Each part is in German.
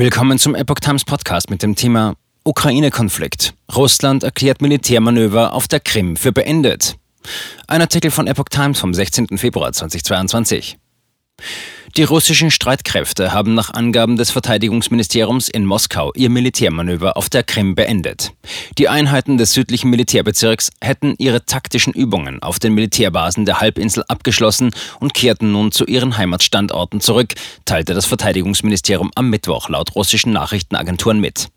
Willkommen zum Epoch Times Podcast mit dem Thema Ukraine-Konflikt. Russland erklärt Militärmanöver auf der Krim für beendet. Ein Artikel von Epoch Times vom 16. Februar 2022. Die russischen Streitkräfte haben nach Angaben des Verteidigungsministeriums in Moskau ihr Militärmanöver auf der Krim beendet. Die Einheiten des südlichen Militärbezirks hätten ihre taktischen Übungen auf den Militärbasen der Halbinsel abgeschlossen und kehrten nun zu ihren Heimatstandorten zurück, teilte das Verteidigungsministerium am Mittwoch laut russischen Nachrichtenagenturen mit.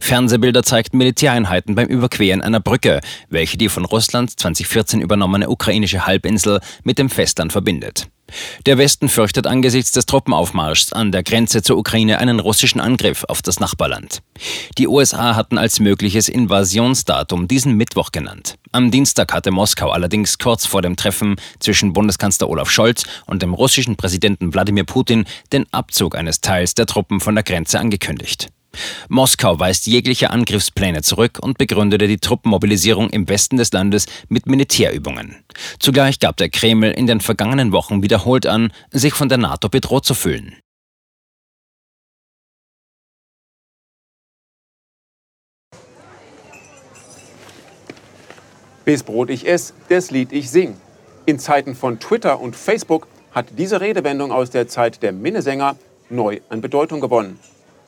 Fernsehbilder zeigten Militäreinheiten beim Überqueren einer Brücke, welche die von Russland 2014 übernommene ukrainische Halbinsel mit dem Festland verbindet. Der Westen fürchtet angesichts des Truppenaufmarschs an der Grenze zur Ukraine einen russischen Angriff auf das Nachbarland. Die USA hatten als mögliches Invasionsdatum diesen Mittwoch genannt. Am Dienstag hatte Moskau allerdings kurz vor dem Treffen zwischen Bundeskanzler Olaf Scholz und dem russischen Präsidenten Wladimir Putin den Abzug eines Teils der Truppen von der Grenze angekündigt. Moskau weist jegliche Angriffspläne zurück und begründete die Truppenmobilisierung im Westen des Landes mit Militärübungen. Zugleich gab der Kreml in den vergangenen Wochen wiederholt an, sich von der NATO bedroht zu fühlen. Bis Brot ich ess, des Lied ich sing. In Zeiten von Twitter und Facebook hat diese Redewendung aus der Zeit der Minnesänger neu an Bedeutung gewonnen.